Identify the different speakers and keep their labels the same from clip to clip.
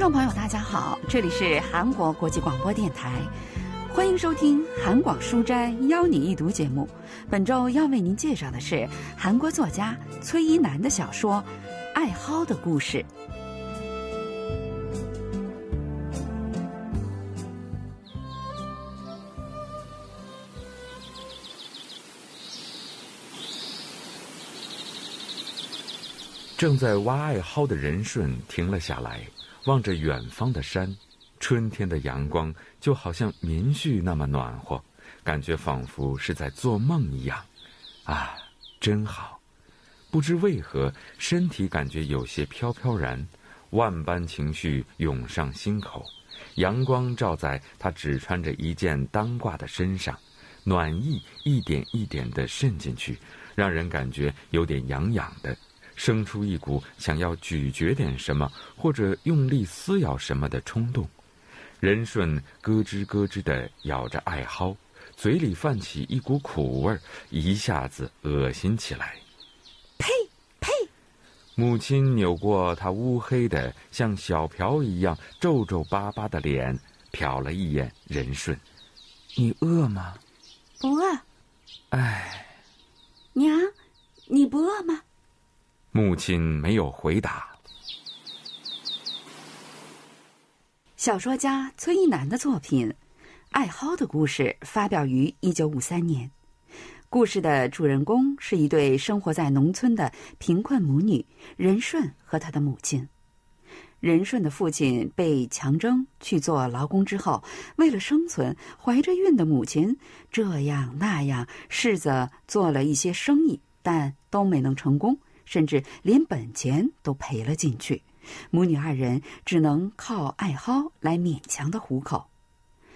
Speaker 1: 听众朋友，大家好，这里是韩国国际广播电台，欢迎收听《韩广书斋邀你一读》节目。本周要为您介绍的是韩国作家崔一楠的小说《爱蒿的故事》。
Speaker 2: 正在挖艾蒿的仁顺停了下来，望着远方的山。春天的阳光就好像棉絮那么暖和，感觉仿佛是在做梦一样。啊，真好！不知为何，身体感觉有些飘飘然，万般情绪涌上心口。阳光照在他只穿着一件单褂的身上，暖意一点一点的渗进去，让人感觉有点痒痒的。生出一股想要咀嚼点什么或者用力撕咬什么的冲动，仁顺咯吱咯吱的咬着艾蒿，嘴里泛起一股苦味儿，一下子恶心起来。
Speaker 1: 呸呸！
Speaker 2: 母亲扭过他乌黑的像小瓢一样皱皱巴巴的脸，瞟了一眼仁顺：“你饿吗？”“
Speaker 1: 不饿。”“
Speaker 2: 唉。”“
Speaker 1: 娘，你不饿吗？”
Speaker 2: 母亲没有回答。
Speaker 1: 小说家崔一楠的作品《艾蒿的故事》发表于一九五三年。故事的主人公是一对生活在农村的贫困母女仁顺和他的母亲。仁顺的父亲被强征去做劳工之后，为了生存，怀着孕的母亲这样那样试着做了一些生意，但都没能成功。甚至连本钱都赔了进去，母女二人只能靠艾蒿来勉强的糊口。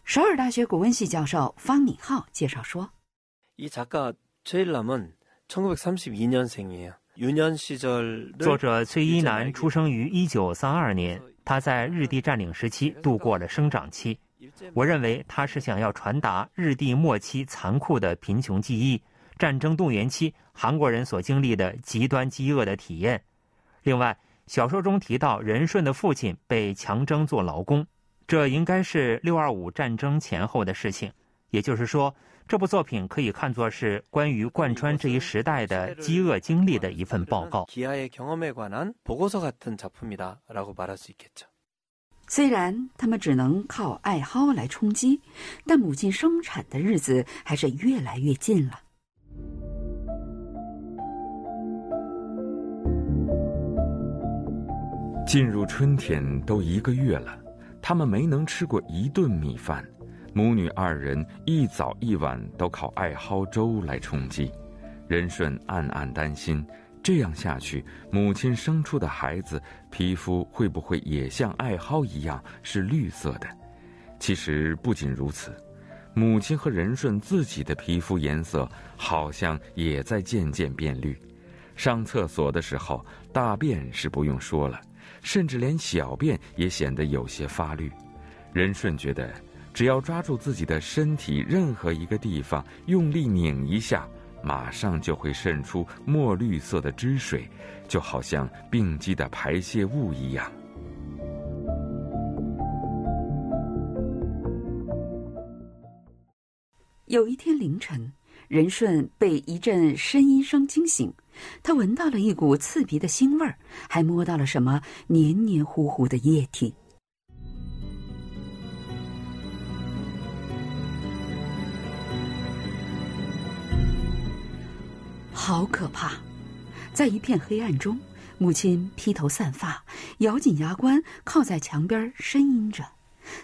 Speaker 1: 首尔大学古文系教授方敏浩介绍说：“
Speaker 3: 이작가崔일남은1932년생이에요유년시절
Speaker 4: 作者崔一南出生于一九三二年，他在日帝占领时期度过了生长期。我认为他是想要传达日帝末期残酷的贫穷记忆。” 战争动员期，韩国人所经历的极端饥饿的体验。另外，小说中提到仁顺的父亲被强征做劳工，这应该是六二五战争前后的事情。也就是说，这部作品可以看作是关于贯穿这一时代的饥饿经历的一份报告。
Speaker 1: 虽然他们只能靠爱好来充饥，但母亲生产的日子还是越来越近了。
Speaker 2: 进入春天都一个月了，他们没能吃过一顿米饭。母女二人一早一晚都靠艾蒿粥来充饥。仁顺暗暗担心，这样下去，母亲生出的孩子皮肤会不会也像艾蒿一样是绿色的？其实不仅如此。母亲和仁顺自己的皮肤颜色好像也在渐渐变绿，上厕所的时候，大便是不用说了，甚至连小便也显得有些发绿。仁顺觉得，只要抓住自己的身体任何一个地方，用力拧一下，马上就会渗出墨绿色的汁水，就好像病机的排泄物一样。
Speaker 1: 有一天凌晨，仁顺被一阵呻吟声惊醒，他闻到了一股刺鼻的腥味儿，还摸到了什么黏黏糊糊的液体。好可怕！在一片黑暗中，母亲披头散发，咬紧牙关，靠在墙边呻吟着。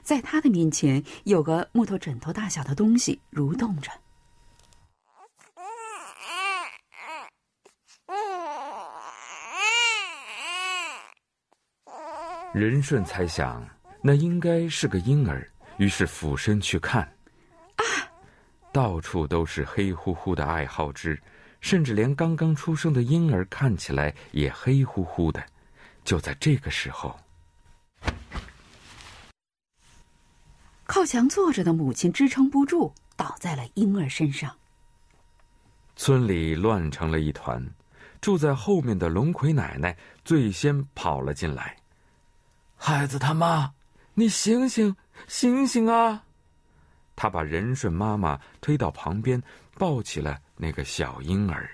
Speaker 1: 在他的面前，有个木头枕头大小的东西蠕动着。
Speaker 2: 仁顺猜想，那应该是个婴儿，于是俯身去看。
Speaker 1: 啊！
Speaker 2: 到处都是黑乎乎的艾蒿汁，甚至连刚刚出生的婴儿看起来也黑乎乎的。就在这个时候。
Speaker 1: 靠墙坐着的母亲支撑不住，倒在了婴儿身上。
Speaker 2: 村里乱成了一团，住在后面的龙葵奶奶最先跑了进来。孩子他妈，你醒醒，醒醒啊！他把仁顺妈妈推到旁边，抱起了那个小婴儿。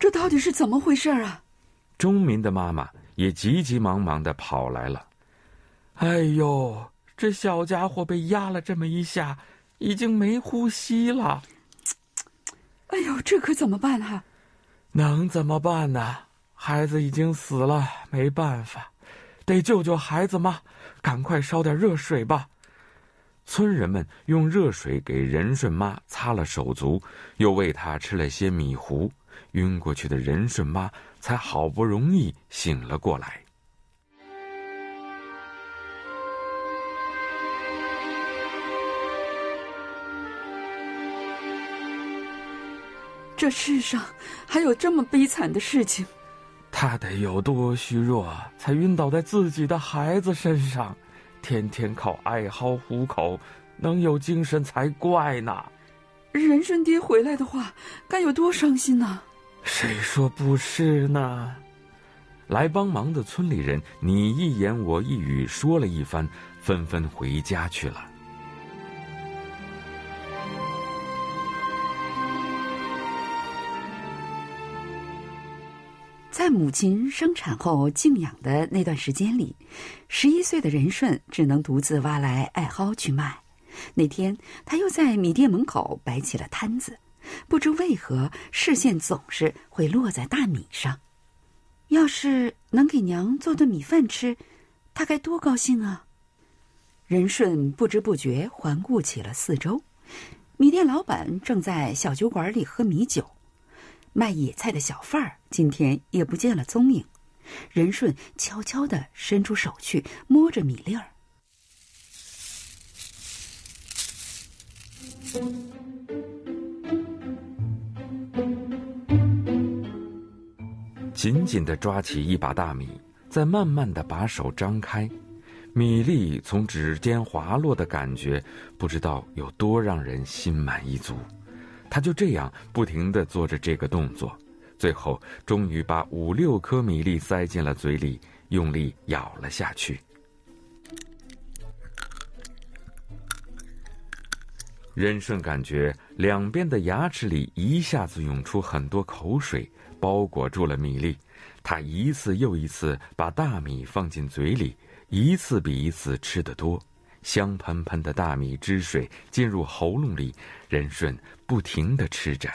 Speaker 1: 这到底是怎么回事啊？
Speaker 2: 钟民的妈妈也急急忙忙的跑来了。哎呦，这小家伙被压了这么一下，已经没呼吸了。
Speaker 1: 哎呦，这可怎么办啊？
Speaker 2: 能怎么办呢？孩子已经死了，没办法，得救救孩子嘛！赶快烧点热水吧。村人们用热水给仁顺妈擦了手足，又喂她吃了些米糊。晕过去的仁顺妈才好不容易醒了过来。
Speaker 1: 这世上还有这么悲惨的事情？
Speaker 2: 他得有多虚弱，才晕倒在自己的孩子身上？天天靠艾蒿糊口，能有精神才怪呢！
Speaker 1: 人参爹回来的话，该有多伤心呢？
Speaker 2: 谁说不是呢？来帮忙的村里人，你一言我一语说了一番，纷纷回家去了。
Speaker 1: 在母亲生产后静养的那段时间里，十一岁的仁顺只能独自挖来艾蒿去卖。那天，他又在米店门口摆起了摊子，不知为何视线总是会落在大米上。要是能给娘做顿米饭吃，他该多高兴啊！仁顺不知不觉环顾起了四周，米店老板正在小酒馆里喝米酒。卖野菜的小贩儿今天也不见了踪影，仁顺悄悄地伸出手去摸着米粒儿，
Speaker 2: 紧紧地抓起一把大米，再慢慢地把手张开，米粒从指尖滑落的感觉，不知道有多让人心满意足。他就这样不停的做着这个动作，最后终于把五六颗米粒塞进了嘴里，用力咬了下去。任顺感觉两边的牙齿里一下子涌出很多口水，包裹住了米粒。他一次又一次把大米放进嘴里，一次比一次吃得多。香喷喷的大米汁水进入喉咙里，任顺不停的吃着。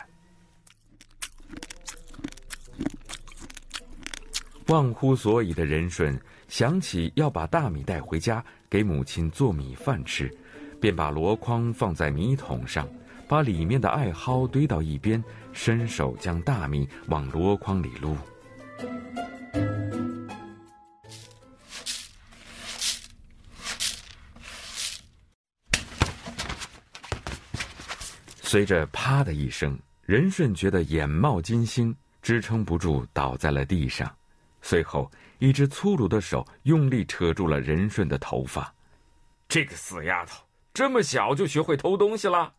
Speaker 2: 忘乎所以的任顺想起要把大米带回家给母亲做米饭吃，便把箩筐放在米桶上，把里面的艾蒿堆到一边，伸手将大米往箩筐里撸。随着“啪”的一声，任顺觉得眼冒金星，支撑不住倒在了地上。随后，一只粗鲁的手用力扯住了任顺的头发。这个死丫头，这么小就学会偷东西了。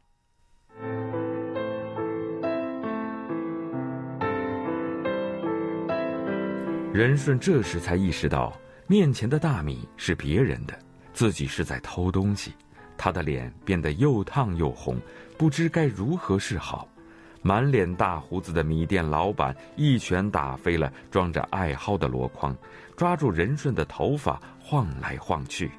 Speaker 2: 任顺这时才意识到，面前的大米是别人的，自己是在偷东西。他的脸变得又烫又红。不知该如何是好，满脸大胡子的米店老板一拳打飞了装着艾蒿的箩筐，抓住任顺的头发晃来晃去。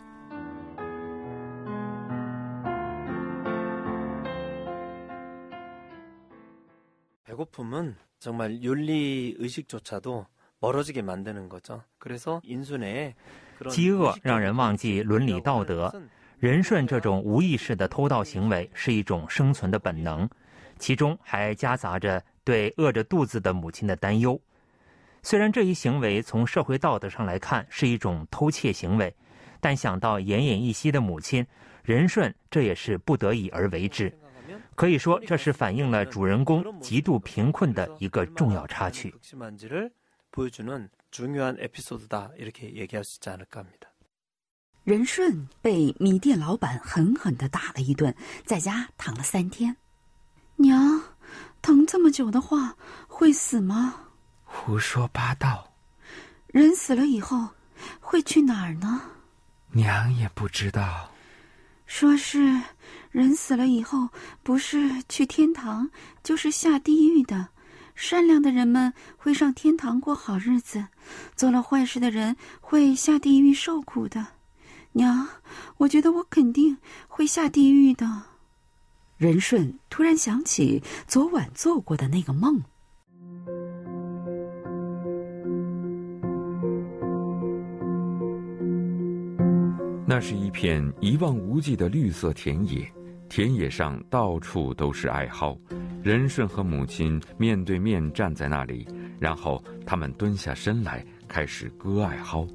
Speaker 3: 배고픔은정말윤리의식조차도멀어지게만드는거죠그래서인순의
Speaker 4: 饥饿让人忘记伦理道德。 仁顺这种无意识的偷盗行为是一种生存的本能，其中还夹杂着对饿着肚子的母亲的担忧。虽然这一行为从社会道德上来看是一种偷窃行为，但想到奄奄一息的母亲，仁顺这也是不得已而为之。可以说，这是反映了主人公极度贫困的一个重要插曲。
Speaker 1: 仁顺被米店老板狠狠的打了一顿，在家躺了三天。娘，疼这么久的话会死吗？
Speaker 2: 胡说八道！
Speaker 1: 人死了以后会去哪儿呢？
Speaker 2: 娘也不知道。
Speaker 1: 说是人死了以后，不是去天堂，就是下地狱的。善良的人们会上天堂过好日子，做了坏事的人会下地狱受苦的。娘，我觉得我肯定会下地狱的。任顺突然想起昨晚做过的那个梦。
Speaker 2: 那是一片一望无际的绿色田野，田野上到处都是艾蒿。任顺和母亲面对面站在那里，然后他们蹲下身来开始割艾蒿。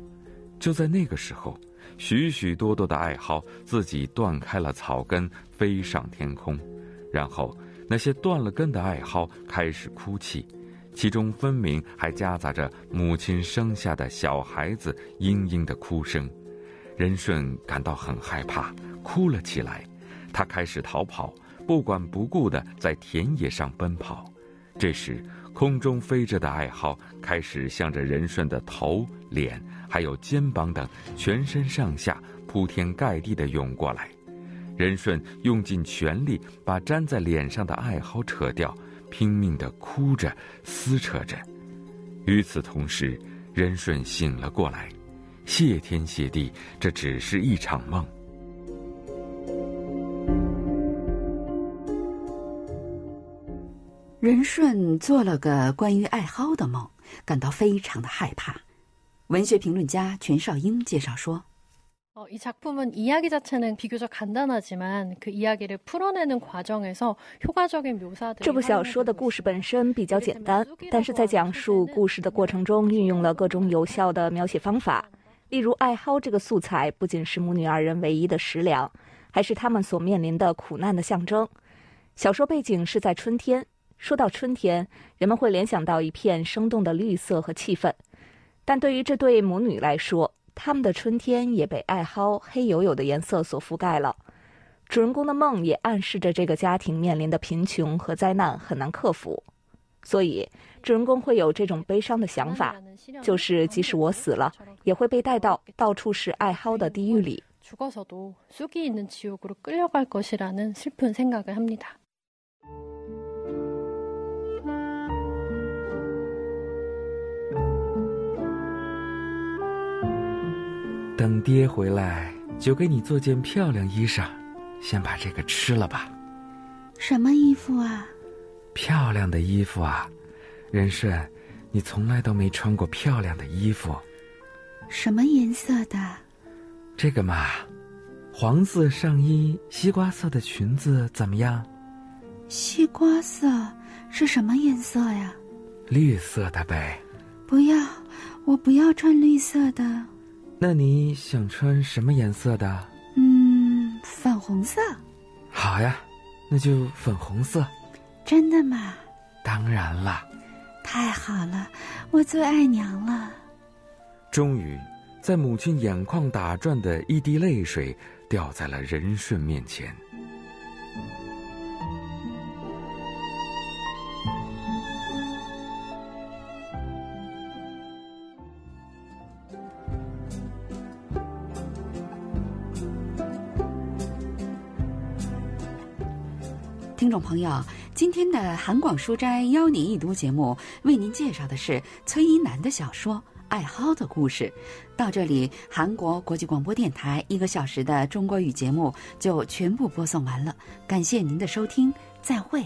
Speaker 2: 就在那个时候，许许多多的艾蒿自己断开了草根，飞上天空。然后那些断了根的艾蒿开始哭泣，其中分明还夹杂着母亲生下的小孩子嘤嘤的哭声。任顺感到很害怕，哭了起来。他开始逃跑，不管不顾地在田野上奔跑。这时，空中飞着的艾蒿开始向着任顺的头、脸，还有肩膀等全身上下铺天盖地的涌过来。任顺用尽全力把粘在脸上的艾蒿扯掉，拼命地哭着撕扯着。与此同时，任顺醒了过来。谢天谢地，这只是一场梦。
Speaker 1: 任顺做了个关于艾蒿的梦，感到非常的害怕。文学评论家全少英介绍说：“
Speaker 5: 이작품은이야기자체는비교적간단하지만그이야기를풀어내는과정에서효과적인묘사들
Speaker 6: 这部小说的故事本身比较简单，但是在讲述故事的过程中，运用了各种有效的描写方法。”例如，艾蒿这个素材不仅是母女二人唯一的食粮，还是他们所面临的苦难的象征。小说背景是在春天， 说到春天，人们会联想到一片生动的绿色和气氛。但对于这对母女来说，他们的春天也被艾蒿黑黝黝的颜色所覆盖了。主人公的梦也暗示着这个家庭面临的贫穷和灾难很难克服。所以，主人公会有这种悲伤的想法，就是即使我死了，也会被带到到处是艾蒿的地狱里。
Speaker 2: 等爹回来，就给你做件漂亮衣裳。先把这个吃了吧。
Speaker 1: 什么衣服啊？
Speaker 2: 漂亮的衣服啊，仁顺，你从来都没穿过漂亮的衣服。
Speaker 1: 什么颜色的？
Speaker 2: 这个嘛，黄色上衣，西瓜色的裙子，怎么样？
Speaker 1: 西瓜色是什么颜色呀？
Speaker 2: 绿色的呗。
Speaker 1: 不要，我不要穿绿色的。
Speaker 2: 那你想穿什么颜色的？
Speaker 1: 嗯，粉红色。
Speaker 2: 好呀，那就粉红色。
Speaker 1: 真的吗？
Speaker 2: 当然了。
Speaker 1: 太好了，我最爱娘了。
Speaker 2: 终于，在母亲眼眶打转的一滴泪水掉在了任顺面前。
Speaker 1: 朋友。今天的韩广书斋邀您一读节目，为您介绍的是崔一楠的小说《艾蒿的故事》。到这里，韩国国际广播电台一个小时的中国语节目就全部播送完了。感谢您的收听，再会。